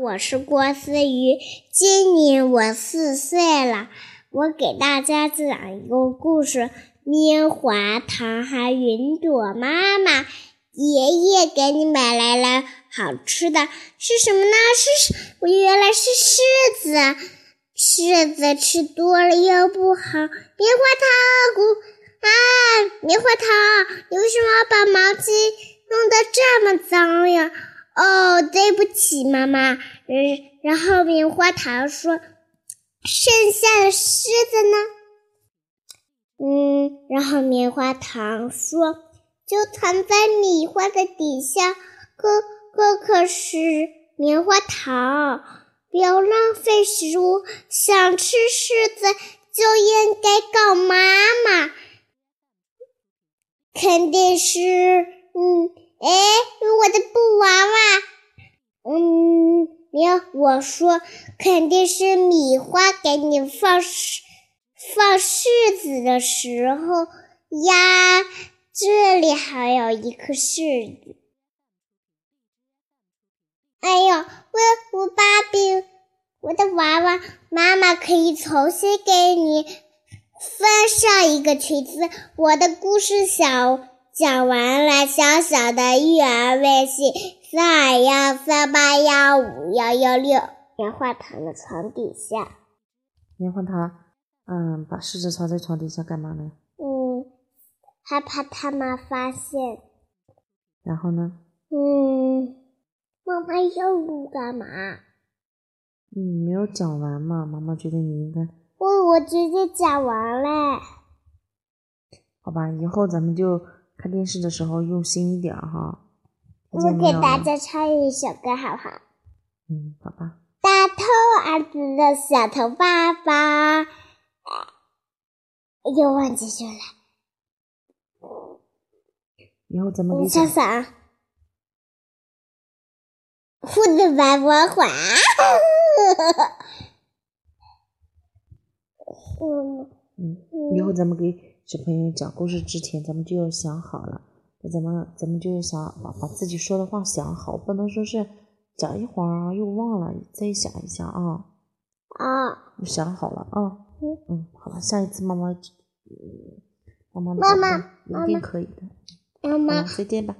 我是郭思雨，今年我四岁了。我给大家讲一个故事：棉花糖和云朵妈妈。爷爷给你买来了好吃的，是什么呢？是我原来是柿子，柿子吃多了又不好。棉花糖，咕啊，棉花糖，你为什么把毛巾弄得这么脏呀？哦，对不起，妈妈。嗯，然后棉花糖说：“剩下的柿子呢？”嗯，然后棉花糖说：“就藏在米花的底下。”可可可是棉花糖，不要浪费食物。想吃柿子就应该告妈妈，肯定是嗯。哎，我的布娃娃，嗯，没有我说肯定是米花给你放柿放柿子的时候呀，这里还有一颗柿子。哎呦，我我芭比，我的娃娃，妈妈可以重新给你翻上一个裙子。我的故事小。讲完了，小小的育儿微信三二幺三八幺五幺幺六。棉花糖的床底下。棉花糖，嗯，把柿子藏在床底下干嘛呢？嗯，害怕他妈发现。然后呢？嗯，妈妈要不干嘛？嗯，没有讲完嘛？妈妈觉得你应该。我我直接讲完了。好吧，以后咱们就。看电视的时候用心一点哈。我给大家唱一首歌，好不好？嗯，好吧。大头儿子的小头爸爸，又忘记说了。以后怎么给想想。父子白花花。嗯，以后咱们给。小朋友讲故事之前，咱们就要想好了，咱们咱们就要想把把自己说的话想好，不能说是讲一会儿又忘了，再想一下啊。啊，想好了啊。嗯嗯，好了，下一次妈妈，妈妈妈妈一定可以的。妈妈，再见吧。